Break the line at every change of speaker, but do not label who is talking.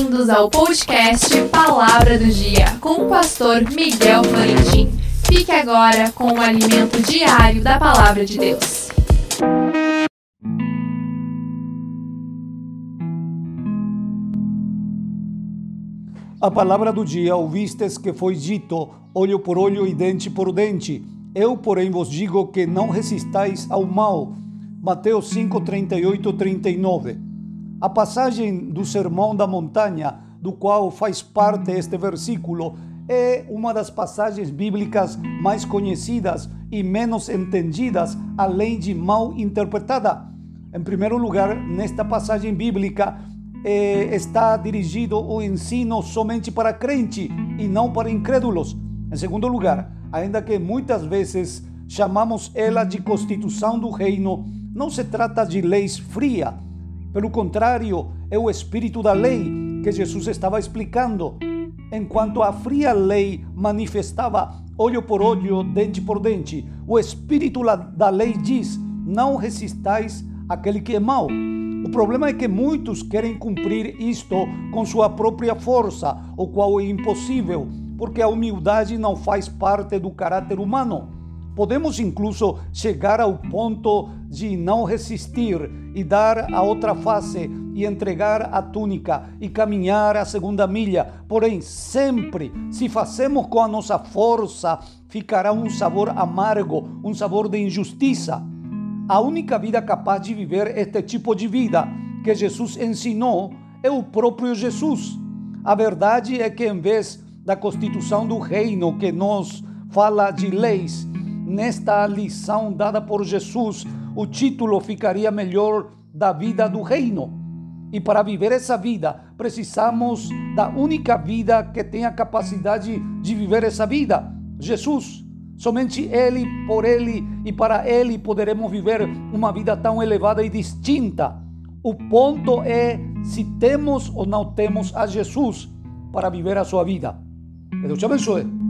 Bem-vindos ao podcast Palavra do Dia com o pastor Miguel Florentin. Fique agora com o alimento diário da Palavra de Deus.
A palavra do dia ouvistes que foi dito, olho por olho e dente por dente. Eu, porém, vos digo que não resistais ao mal. Mateus 5, 38, 39. A passagem do Sermão da Montanha, do qual faz parte este versículo, é uma das passagens bíblicas mais conhecidas e menos entendidas, além de mal interpretada. Em primeiro lugar, nesta passagem bíblica, eh, está dirigido o ensino somente para crente e não para incrédulos. Em segundo lugar, ainda que muitas vezes chamamos ela de constituição do reino, não se trata de leis frias pelo contrário, é o espírito da lei que Jesus estava explicando. Enquanto a fria lei manifestava olho por olho, dente por dente, o espírito da lei diz: não resistais aquele que é mau. O problema é que muitos querem cumprir isto com sua própria força, o qual é impossível, porque a humildade não faz parte do caráter humano. Podemos incluso chegar ao ponto de não resistir e dar a outra face e entregar a túnica e caminhar a segunda milha. Porém, sempre, se fazemos com a nossa força, ficará um sabor amargo, um sabor de injustiça. A única vida capaz de viver este tipo de vida que Jesus ensinou é o próprio Jesus. A verdade é que, em vez da constituição do reino que nos fala de leis, nesta lição dada por Jesus, o título ficaria melhor da vida do reino. E para viver essa vida, precisamos da única vida que tem a capacidade de viver essa vida: Jesus. Somente Ele, por Ele e para Ele poderemos viver uma vida tão elevada e distinta. O ponto é se temos ou não temos a Jesus para viver a sua vida. Que Deus te abençoe.